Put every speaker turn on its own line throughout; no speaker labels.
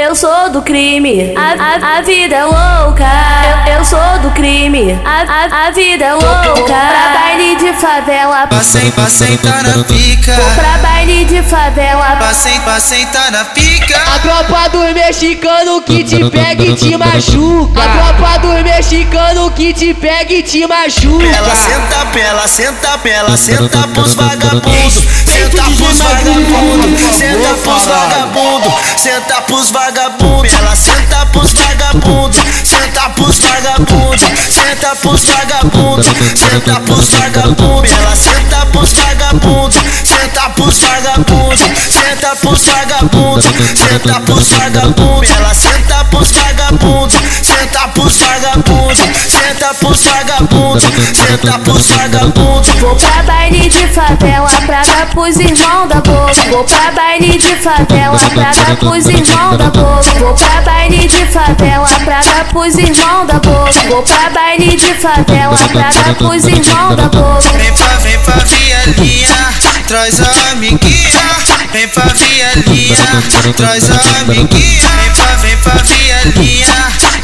Eu sou do crime, a, a, a vida é louca. Eu sou do crime, a, a, a vida é louca. Pra baile de favela,
Passei, passei, tá na pica.
pra baile de favela.
Passei, passei, tá na pica.
A tropa dos mexicanos que te pega e te machuca. A tropa dos mexicanos que te pega e te machuca.
Ela senta, pela, senta, pela, senta pros vagabundos. Senta senta pros vagabundos. Ela senta pros vagabundos, senta pros vagabundos, senta pros vagabundos, senta pros vagabundos. Ela senta pros vagabundos, senta pros vagabundos, senta pros vagabundos, senta pros vagabundos. Ela senta vagabundos, senta pros vagabundos.
Vou pra baile de favela pra dar pros irmãos da boca. Vou pra baile de favela pra dar pros irmãos da boca. Vou pra baile de favela pra dar pros irmãos da boca. Vou pra baile de favela pra dar pros irmãos da boca.
Vem pra, vem pra vielinha, traz a amiguinha. Vem pra vielinha, traz a amiguinha. Vem pra, vem pra vielinha,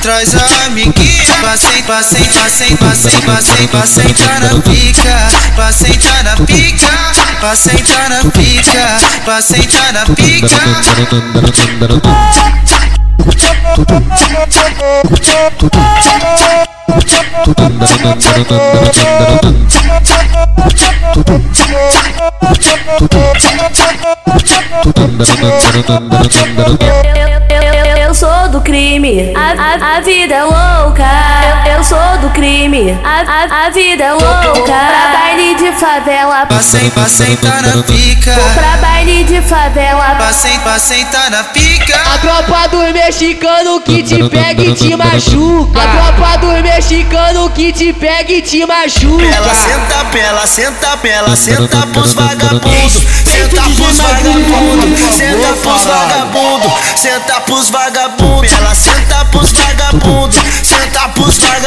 traz a amiguinha. Passei, passei, passei, passei, passei, passei, tá na pica. Passei, tá na pica. Passei, tá na pica. Passei, tá na pica.
Eu sou do crime, a, a, a vida é louca. Eu sou do crime, a, a, a vida é louca. Pra baile de favela,
Passei, passei, tá na pica.
pra baile de favela.
Passei, passei, tá na pica.
A tropa dos mexicanos que te pega e te machuca. A tropa dos mexicanos que te pega e te machuca.
Ela senta, pela, senta, pela, senta pros vagabundos. Senta pros vagabundos, senta pros vagabundos, senta pros vagabundos. Ela senta pros vagabundos, senta pros vagabundos,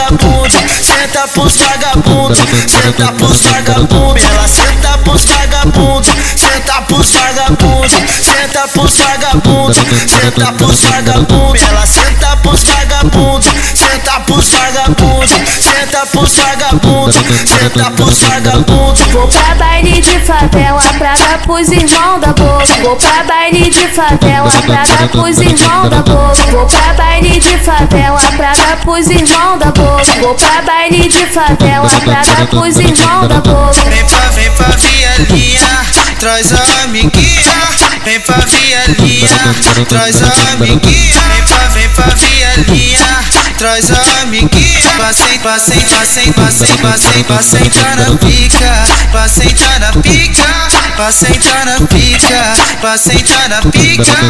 senta pros vagabundos, senta pros vagabundos. Ela senta pros vagabundos, senta pros vagabundos, senta pros vagabundos, senta pros vagabundos. Ela senta pros vagabundos, senta pros vagabundos, senta pros vagabundos, senta pros vagabundos.
Vou pra baile de favela pra dar pros irmãos da boca. Vou pra baile de favela pra dar pros irmãos da boca. Vou pra baile de favela dar pros irmãos da boca. Vou pra baile de favela pra dar pros irmãos da boca.
Vem pra, vem pra vielinha, traz a amiguinha. Vem pra vielinha, traz a amiguinha. Vem pra, vem pra traz a amiguinha. Passei, passei, passei, passei, passei, passei, tá na pica. Passei, tá na pica. Passei, tá na pica. Passei, tá na pica.